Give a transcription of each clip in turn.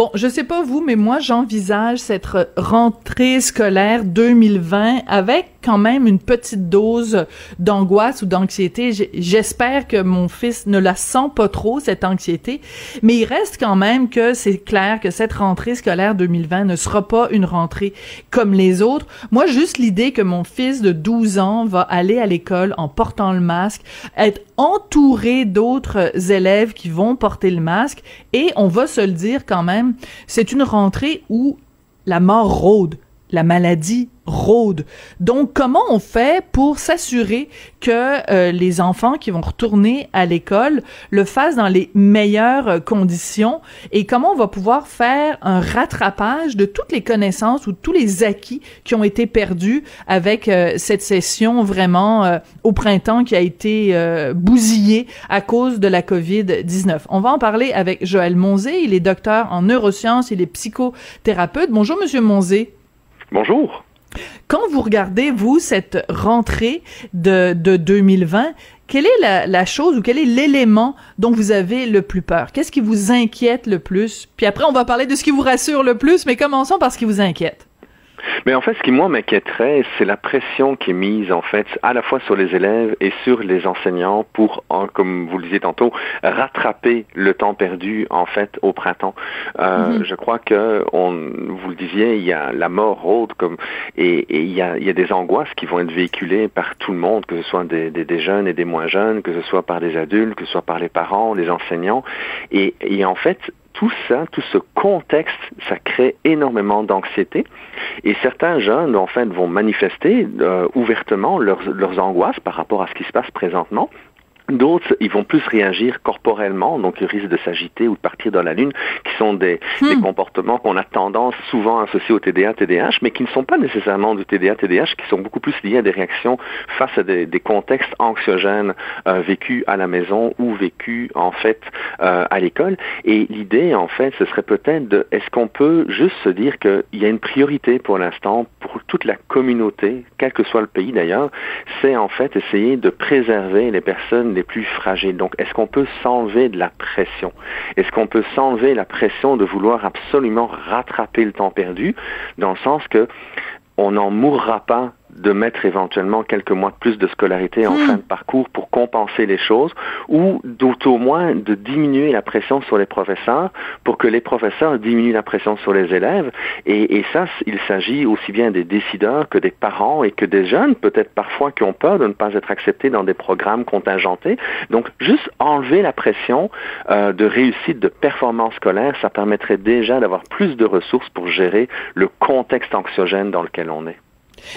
Bon, je sais pas vous, mais moi, j'envisage cette rentrée scolaire 2020 avec quand même une petite dose d'angoisse ou d'anxiété. J'espère que mon fils ne la sent pas trop, cette anxiété, mais il reste quand même que c'est clair que cette rentrée scolaire 2020 ne sera pas une rentrée comme les autres. Moi, juste l'idée que mon fils de 12 ans va aller à l'école en portant le masque, être entouré d'autres élèves qui vont porter le masque, et on va se le dire quand même, c'est une rentrée où la mort rôde, la maladie rôde. Donc, comment on fait pour s'assurer que euh, les enfants qui vont retourner à l'école le fassent dans les meilleures euh, conditions et comment on va pouvoir faire un rattrapage de toutes les connaissances ou tous les acquis qui ont été perdus avec euh, cette session vraiment au printemps qui a été bousillée à cause de la COVID-19. On va en parler avec Joël Monzé. Il est docteur en neurosciences, il est psychothérapeute. Bonjour, Monsieur Monzé. Bonjour. Quand vous regardez, vous, cette rentrée de, de 2020, quelle est la, la, chose ou quel est l'élément dont vous avez le plus peur? Qu'est-ce qui vous inquiète le plus? Puis après, on va parler de ce qui vous rassure le plus, mais commençons par ce qui vous inquiète. Mais en fait, ce qui moi m'inquiéterait, c'est la pression qui est mise en fait à la fois sur les élèves et sur les enseignants pour, comme vous le disiez tantôt, rattraper le temps perdu en fait au printemps. Euh, mm-hmm. Je crois que on, vous le disiez, il y a la mort rôde comme et, et il, y a, il y a des angoisses qui vont être véhiculées par tout le monde, que ce soit des, des, des, jeunes et des moins jeunes, que ce soit par des adultes, que ce soit par les parents, les enseignants, et, et en fait tout ça, tout ce contexte, ça crée énormément d'anxiété. Et certains jeunes, vont manifester euh, ouvertement leurs angoisses par rapport à ce qui se passe présentement. D'autres, ils vont plus réagir corporellement, donc ils risquent de s'agiter ou de partir dans la lune, qui sont des, des Hmm. comportements qu'on a tendance souvent à associer au TDA, TDAH, mais qui ne sont pas nécessairement du TDA, TDAH, qui sont beaucoup plus liés à des réactions face à des, des contextes anxiogènes euh, vécus à la maison ou vécus en fait euh, à l'école. Et l'idée, en fait, ce serait peut-être de, est-ce qu'on peut juste se dire qu'il y a une priorité pour l'instant pour toute la communauté, quel que soit le pays d'ailleurs, c'est en fait essayer de préserver les personnes plus fragiles. Donc, est-ce qu'on peut s'enlever de la pression? Est-ce qu'on peut s'enlever la pression de vouloir absolument rattraper le temps perdu, dans le sens que on n'en mourra pas de mettre éventuellement quelques mois de plus de scolarité en Hmm. fin de parcours pour compenser les choses, ou d'autant moins de diminuer la pression sur les professeurs pour que les professeurs diminuent la pression sur les élèves. Et, et ça, il s'agit aussi bien des décideurs que des parents et que des jeunes, peut-être parfois qui ont peur de ne pas être acceptés dans des programmes contingentés. Donc, juste enlever la pression euh, de réussite, de performance scolaire, ça permettrait déjà d'avoir plus de ressources pour gérer le contexte anxiogène dans lequel on est.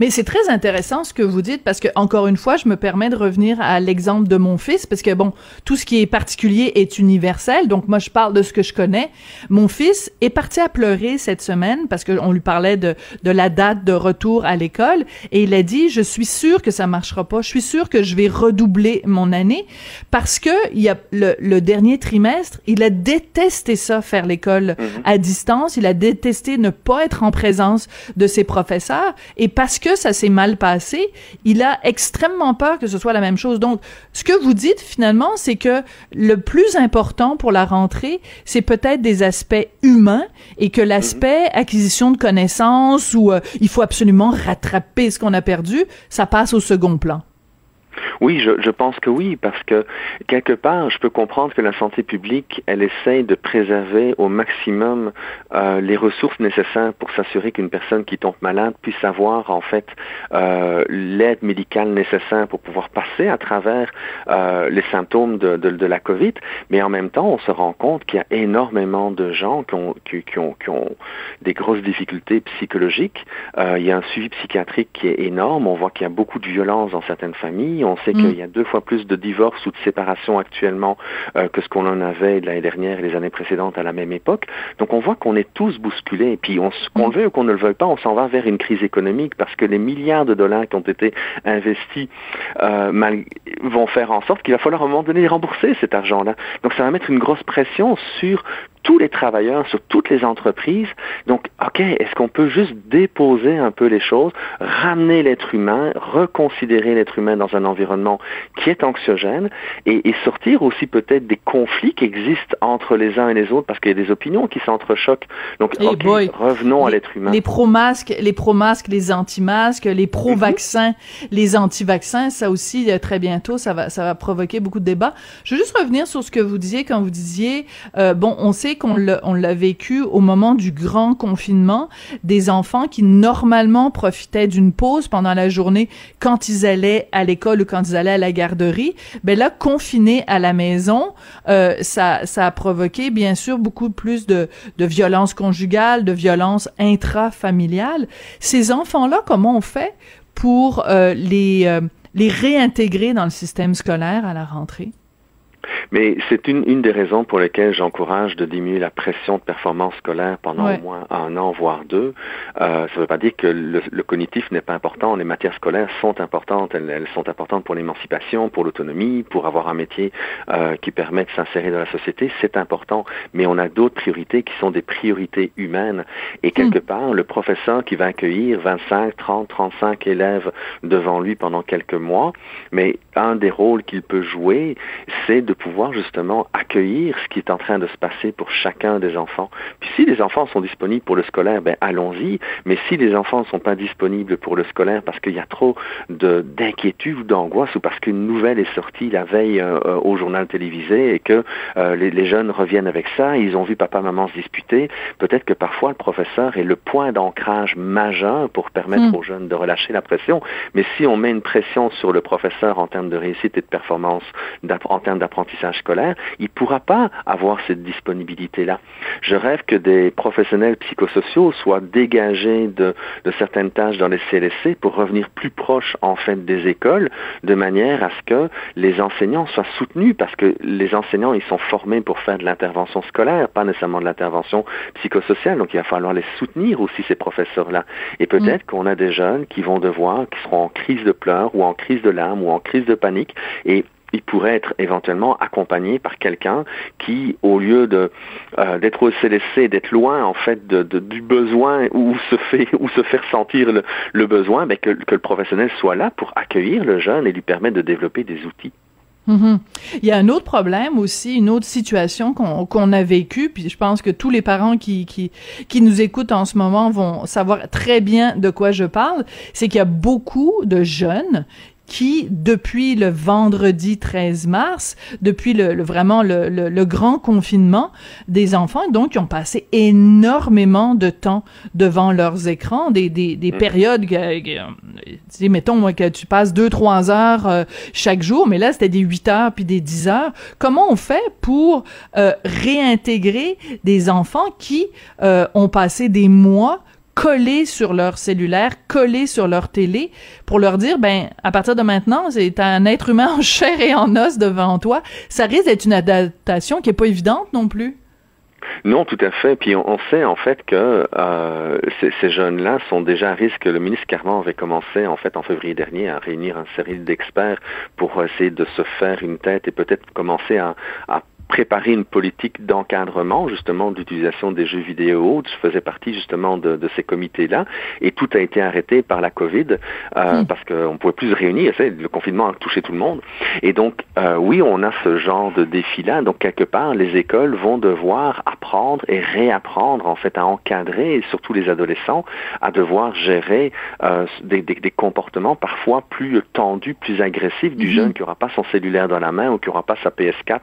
Mais c'est très intéressant ce que vous dites parce que encore une fois, je me permets de revenir à l'exemple de mon fils parce que bon, tout ce qui est particulier est universel. Donc moi, je parle de ce que je connais. Mon fils est parti à pleurer cette semaine parce que on lui parlait de de la date de retour à l'école et il a dit je suis sûr que ça marchera pas. Je suis sûr que je vais redoubler mon année parce que il y a le, le dernier trimestre, il a détesté ça faire l'école à distance. Il a détesté ne pas être en présence de ses professeurs et parce que ça s'est mal passé, il a extrêmement peur que ce soit la même chose. Donc, ce que vous dites finalement, c'est que le plus important pour la rentrée, c'est peut-être des aspects humains et que l'aspect acquisition de connaissances ou euh, il faut absolument rattraper ce qu'on a perdu, ça passe au second plan. Oui, je, pense que oui, parce que quelque part, je peux comprendre que la santé publique, elle essaye de préserver au maximum euh, les ressources nécessaires pour s'assurer qu'une personne qui tombe malade puisse avoir en fait euh, l'aide médicale nécessaire pour pouvoir passer à travers euh, les symptômes de, la COVID. Mais en même temps, on se rend compte qu'il y a énormément de gens qui ont, des grosses difficultés psychologiques. il y a un suivi psychiatrique qui est énorme. On voit qu'il y a beaucoup de violence dans certaines familles sait qu'il y a deux fois plus de divorces ou de séparations actuellement euh, que ce qu'on en avait l'année dernière et les années précédentes à la même époque. Donc on voit qu'on est tous bousculés. Et puis qu'on le veuille ou qu'on ne le veuille pas, on s'en va vers une crise économique parce que les milliards de dollars qui ont été investis euh, mal, vont faire en sorte qu'il va falloir à un moment donné rembourser cet argent-là. Donc ça va mettre une grosse pression sur tous les travailleurs, sur toutes les entreprises. Donc, OK, est-ce qu'on peut juste déposer un peu les choses, ramener l'être humain, reconsidérer l'être humain dans un environnement qui est anxiogène et, sortir aussi peut-être des conflits qui existent entre les uns et les autres parce qu'il y a des opinions qui s'entrechoquent. Donc, eh revenons à l'être humain. Les pro-masques, les pro-masques, les anti-masques, les pro-vaccins, mhm. les anti-vaccins, ça aussi, euh, très bientôt, ça va, ça va provoquer beaucoup de débats. Je veux juste revenir sur ce que vous disiez quand vous disiez, euh, bon, on sait qu'on l'a vécu au moment du grand confinement, des enfants qui normalement profitaient d'une pause pendant la journée quand ils allaient à l'école ou quand ils allaient à la garderie, ben là, confinés à la maison, euh, ça, ça a provoqué bien sûr beaucoup plus de, de violence conjugale, de violence intrafamiliale. Ces enfants-là, comment on fait pour euh, les, euh, les réintégrer dans le système scolaire à la rentrée? Mais c'est une, une des raisons pour lesquelles j'encourage de diminuer la pression de performance scolaire pendant au moins un an, voire deux. Euh, ça ne veut pas dire que le, le cognitif n'est pas important. Les matières scolaires sont importantes. Elles, elles sont importantes pour l'émancipation, pour l'autonomie, pour avoir un métier euh, qui permet de s'insérer dans la société. C'est important. Mais on a d'autres priorités qui sont des priorités humaines. Et quelque hmm. part, le professeur qui va accueillir 25, 30, 35 élèves devant lui pendant quelques mois, mais un des rôles qu'il peut jouer, c'est de pouvoir justement accueillir ce qui est en train de se passer pour chacun des enfants. Puis si les enfants sont disponibles pour le scolaire, ben allons-y. Mais si les enfants ne sont pas disponibles pour le scolaire parce qu'il y a trop d'inquiétude ou d'angoisse ou parce qu'une nouvelle est sortie la veille euh, euh, au journal télévisé et que euh, les, les, jeunes reviennent avec ça, ils ont vu papa maman se disputer, peut-être que parfois le professeur est le point d'ancrage majeur pour permettre hmm. aux jeunes de relâcher la pression. Mais si on met une pression sur le professeur en termes de réussite et de performance, en termes d'apprentissage, scolaire, il ne pourra pas avoir cette disponibilité-là. Je rêve que des professionnels psychosociaux soient dégagés de, de, certaines tâches dans les CLSC pour revenir plus proche en fait des écoles, de manière à ce que les enseignants soient soutenus, parce que les enseignants, ils sont formés pour faire de l'intervention scolaire, pas nécessairement de l'intervention psychosociale, donc il va falloir les soutenir aussi, ces professeurs-là. Et peut-être mm. qu'on a des jeunes qui vont devoir, qui seront en crise de pleurs ou en crise de larmes ou en crise de panique, et il pourrait être éventuellement accompagné par quelqu'un qui, au lieu de euh, d'être au CLSC, d'être loin en fait du besoin ou se faire sentir le, besoin, ben, que, le professionnel soit là pour accueillir le jeune et lui permettre de développer des outils. Mm-hmm. Il y a un autre problème aussi, une autre situation qu'on a vécue, puis je pense que tous les parents qui nous écoutent en ce moment vont savoir très bien de quoi je parle, c'est qu'il y a beaucoup de jeunes qui, depuis le vendredi 13 mars, depuis le, vraiment le, le, grand confinement des enfants, donc ils ont passé énormément de temps devant leurs écrans, des, des, des mm. périodes, que, mettons moi, que tu passes deux, trois heures euh, chaque jour, mais là c'était des huit heures puis des dix heures. Comment on fait pour euh, réintégrer des enfants qui euh, ont passé des mois collés sur leur cellulaire, collés sur leur télé, pour leur dire, ben, à partir de maintenant, c'est un être humain en chair et en os devant toi. Ça risque d'être une adaptation qui est pas évidente non plus. Non, tout à fait. Puis on, sait en fait que euh, ces, jeunes-là sont déjà à risque. Le ministre Carman avait commencé en fait en février dernier à réunir un série d'experts pour essayer de se faire une tête et peut-être commencer à préparer une politique d'encadrement justement d'utilisation des jeux vidéo. Je faisais partie justement de, de ces comités-là et tout a été arrêté par la COVID euh, hmm. parce qu'on ne pouvait plus se réunir. Le confinement a touché tout le monde. Et donc, euh, oui, on a ce genre de défi-là. Donc, quelque part, les écoles vont devoir apprendre et réapprendre en fait à encadrer, et surtout les adolescents, à devoir gérer euh, des, des, des, comportements parfois plus tendus, plus agressifs du hmm. jeune qui n'aura pas son cellulaire dans la main ou qui n'aura pas sa PS4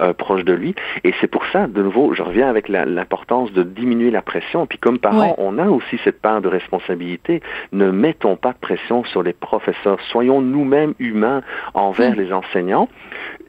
euh, proche de lui. Et c'est pour ça, de nouveau, je reviens avec l'importance de diminuer la pression. Puis comme parents, on a aussi cette part de responsabilité. Ne mettons pas de pression sur les professeurs. Soyons nous-mêmes humains envers mm. les enseignants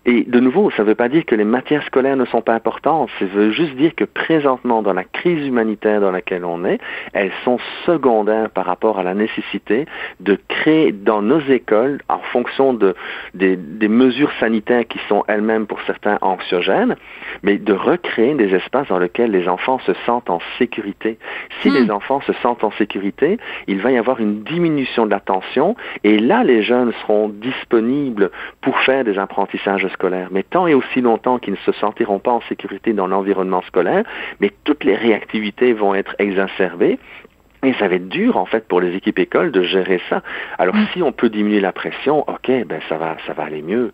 Et de nouveau, ça ne veut pas dire que les matières scolaires ne sont pas importantes, ça veut juste dire que présentement, dans la crise humanitaire dans laquelle on est, elles sont secondaires par rapport à la nécessité de créer dans nos écoles, en fonction de, des, des mesures sanitaires qui sont elles-mêmes pour certains anxiogènes, mais de recréer des espaces dans lesquels les enfants se sentent en sécurité. Si les enfants se sentent en sécurité, il va y avoir une diminution de la tension et là, les jeunes seront disponibles pour faire des apprentissages scolaires. Mais tant et aussi longtemps qu'ils ne se sentiront pas en sécurité dans l'environnement scolaire, mais toutes les réactivités vont être exacerbées. Et ça va être dur, en fait, pour les équipes écoles de gérer ça. Alors, mm. si on peut diminuer la pression, OK, ben, ça va, ça va aller mieux.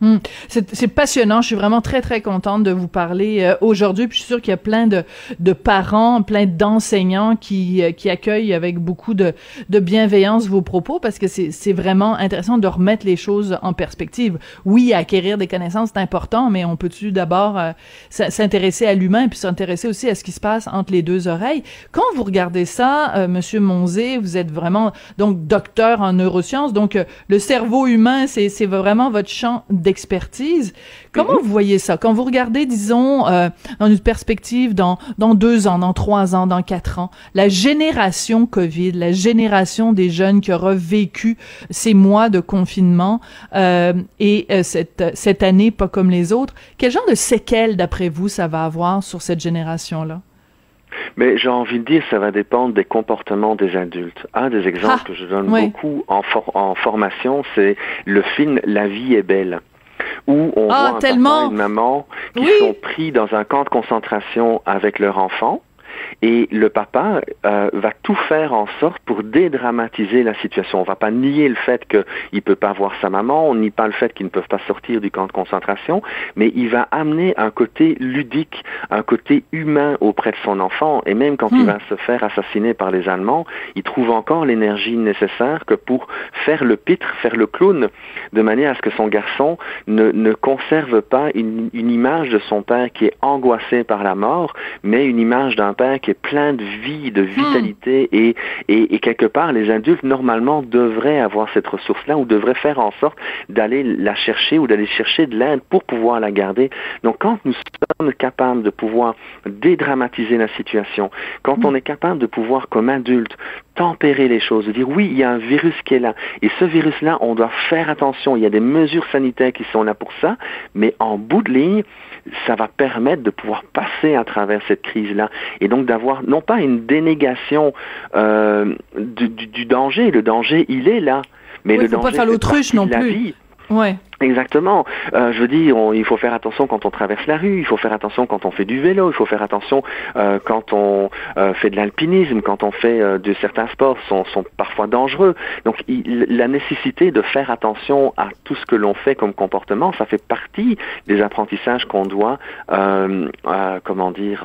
Hmm. C'est passionnant. Je suis vraiment très, très contente de vous parler euh, aujourd'hui. Puis je suis sûre qu'il y a plein de, de parents, plein d'enseignants qui, euh, qui accueillent avec beaucoup de, de bienveillance vos propos parce que c'est vraiment intéressant de remettre les choses en perspective. Oui, acquérir des connaissances, c'est important, mais on peut-tu d'abord euh, s'intéresser à l'humain puis s'intéresser aussi à ce qui se passe entre les deux oreilles? Quand vous regardez ça, Monsieur Monzé, vous êtes vraiment donc docteur en neurosciences, donc le cerveau humain, c'est vraiment votre champ d'expertise expertise. Comment mhm. vous voyez ça? Quand vous regardez, disons, euh, dans une perspective dans dans deux ans, dans trois ans, dans quatre ans, la génération Covid, la génération des jeunes qui aura vécu ces mois de confinement euh, et euh, cette cette année pas comme les autres, quel genre de séquelles d'après vous ça va avoir sur cette génération là? Mais j'ai envie de dire, ça va dépendre des comportements des adultes. Un des exemples ah, que je donne beaucoup en, en formation, c'est le film La vie est belle où on ah, voit un tellement. papa et une maman qui sont pris dans un camp de concentration avec leur enfant et le papa euh, va tout faire en sorte pour dédramatiser la situation. On va pas nier le fait qu'il ne peut pas voir sa maman, on nie pas le fait qu'ils ne peuvent pas sortir du camp de concentration, mais il va amener un côté ludique, un côté humain auprès de son enfant. Et même quand il hmm. va se faire assassiner par les Allemands, il trouve encore l'énergie nécessaire que pour faire le pitre, faire le clown, de manière à ce que son garçon ne, ne conserve pas une, une image de son père qui est angoissé par la mort, mais une image d'un père qui est plein de vie, de hmm. vitalité, et, et, quelque part, les adultes, normalement, devraient avoir cette ressource-là ou devraient faire en sorte d'aller la chercher ou d'aller chercher de l'aide pour pouvoir la garder. Donc, quand nous sommes capables de pouvoir dédramatiser la situation, quand hmm. on est capable de pouvoir, comme adulte, tempérer les choses, de dire oui, il y a un virus qui est là, et ce virus-là, on doit faire attention, il y a des mesures sanitaires qui sont là pour ça, mais en bout de ligne, ça va permettre de pouvoir passer à travers cette crise-là et donc d'avoir non pas une dénégation euh, du, du, danger, le danger il est là, mais le danger pas faire l'autruche non plus. Ouais. Exactement. Euh, je veux dire, il faut faire attention quand on traverse la rue, il faut faire attention quand on fait du vélo, il faut faire attention euh, quand on euh, fait de l'alpinisme, quand on fait de certains sports sont, sont parfois dangereux. Donc la nécessité de faire attention à tout ce que l'on fait comme comportement, ça fait partie des apprentissages qu'on doit, comment dire,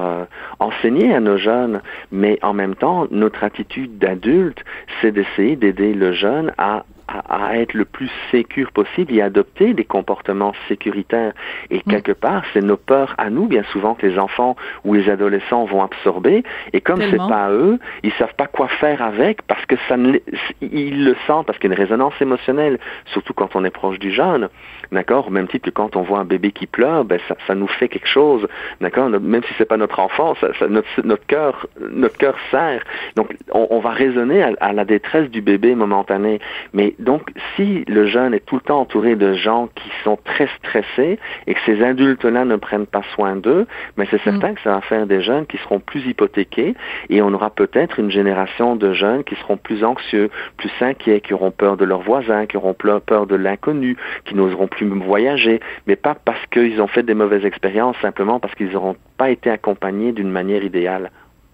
enseigner à nos jeunes. Mais en même temps, notre attitude d'adulte, c'est d'essayer d'aider le jeune à à, être le plus sécure possible et adopter des comportements sécuritaires. Et mm. quelque part, c'est nos peurs à nous, bien souvent, que les enfants ou les adolescents vont absorber. Et comme c'est pas eux, ils savent pas quoi faire avec parce que ça ne, ils le sentent parce qu'il y a une résonance émotionnelle, surtout quand on est proche du jeune. D'accord? Au même titre que quand on voit un bébé qui pleure, ben, ça, ça nous fait quelque chose. D'accord? Même si c'est pas notre enfant, ça, ça, notre, notre cœur, notre cœur serre. Donc, on, on va raisonner à, à, la détresse du bébé momentané. Mais donc, si le jeune est tout le temps entouré de gens qui sont très stressés et que ces adultes-là ne prennent pas soin d'eux, mais c'est mm. certain que ça va faire des jeunes qui seront plus hypothéqués et on aura peut-être une génération de jeunes qui seront plus anxieux, plus inquiets, qui auront peur de leurs voisins, qui auront peur de l'inconnu, qui n'oseront plus voyager, mais pas parce qu'ils ont fait des mauvaises expériences, simplement parce qu'ils n'auront pas été accompagnés d'une manière idéale.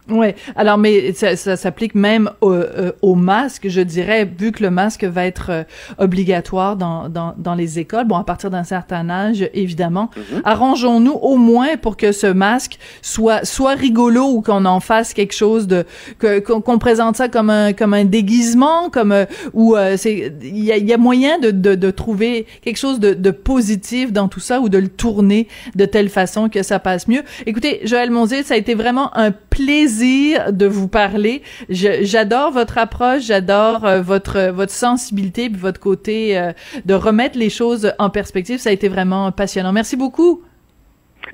Ouais. Alors, mais ça, ça s'applique même au, euh, au, masque, je dirais, vu que le masque va être euh, obligatoire dans, dans, dans, les écoles. Bon, à partir d'un certain âge, évidemment. Mhm. Arrangeons-nous au moins pour que ce masque soit soit rigolo ou qu'on en fasse quelque chose de que qu'on présente ça comme un comme un déguisement, comme euh, ou c'est il y a, y a, moyen de, de, de trouver quelque chose de, de positif dans tout ça ou de le tourner de telle façon que ça passe mieux. Écoutez, Joël Monzier, ça a été vraiment un plaisir de vous parler. J'adore votre approche, j'adore euh, votre votre sensibilité puis votre côté euh, de remettre les choses en perspective. Ça a été vraiment passionnant. Merci beaucoup.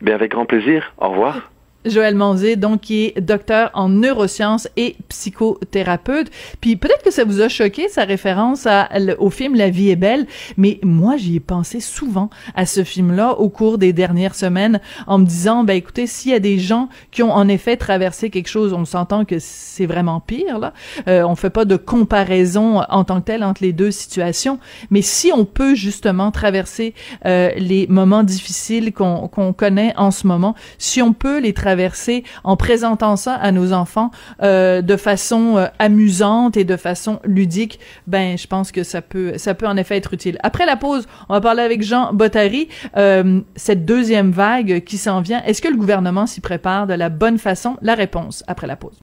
Bien, avec grand plaisir. Au revoir. Joël Monzé, donc qui est docteur en neurosciences et psychothérapeute. Puis peut-être que ça vous a choqué sa référence au film La vie est belle, mais moi j'y ai pensé souvent à ce film-là au cours des dernières semaines en me disant ben écoutez s'il y a des gens qui ont en effet traversé quelque chose, on s'entend que c'est vraiment pire là. Euh, on fait pas de comparaison en tant que telle entre les deux situations, mais si on peut justement traverser euh, les moments difficiles qu'on qu'on connaît en ce moment, si on peut les traverser en présentant ça à nos enfants euh, de façon euh, amusante et de façon ludique, ben je pense que ça peut ça peut en effet être utile. Après la pause, on va parler avec Jean Bottary. Euh, cette deuxième vague qui s'en vient, est-ce que le gouvernement s'y prépare de la bonne façon? La réponse après la pause.